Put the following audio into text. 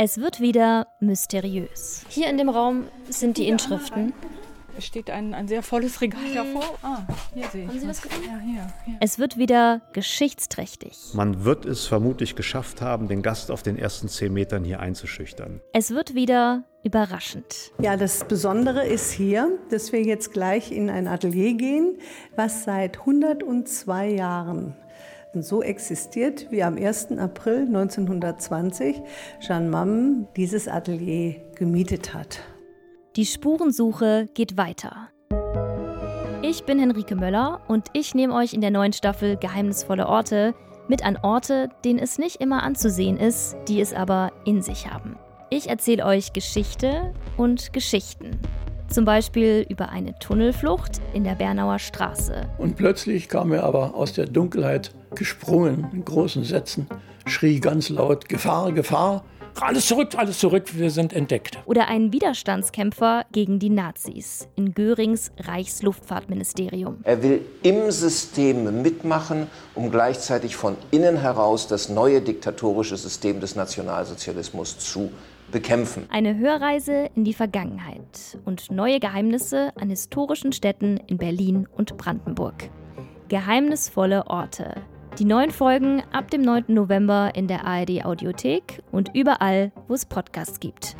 Es wird wieder mysteriös. Hier in dem Raum sind die Inschriften. Es steht ein, ein sehr volles Regal davor. Ah, hier sehe ich. Haben Sie was gefunden? Ja, hier, hier. Es wird wieder geschichtsträchtig. Man wird es vermutlich geschafft haben, den Gast auf den ersten zehn Metern hier einzuschüchtern. Es wird wieder überraschend. Ja, das Besondere ist hier, dass wir jetzt gleich in ein Atelier gehen, was seit 102 Jahren so existiert, wie am 1. April 1920 Jeanne Mamm dieses Atelier gemietet hat. Die Spurensuche geht weiter. Ich bin Henrike Möller und ich nehme euch in der neuen Staffel Geheimnisvolle Orte mit an Orte, denen es nicht immer anzusehen ist, die es aber in sich haben. Ich erzähle euch Geschichte und Geschichten. Zum Beispiel über eine Tunnelflucht in der Bernauer Straße. Und plötzlich kam er aber aus der Dunkelheit gesprungen in großen Sätzen, schrie ganz laut Gefahr, Gefahr. Alles zurück, alles zurück, wir sind entdeckt. Oder einen Widerstandskämpfer gegen die Nazis in Görings Reichsluftfahrtministerium. Er will im System mitmachen, um gleichzeitig von innen heraus das neue diktatorische System des Nationalsozialismus zu bekämpfen. Eine Hörreise in die Vergangenheit und neue Geheimnisse an historischen Städten in Berlin und Brandenburg. Geheimnisvolle Orte. Die neuen Folgen ab dem 9. November in der ARD Audiothek und überall, wo es Podcasts gibt.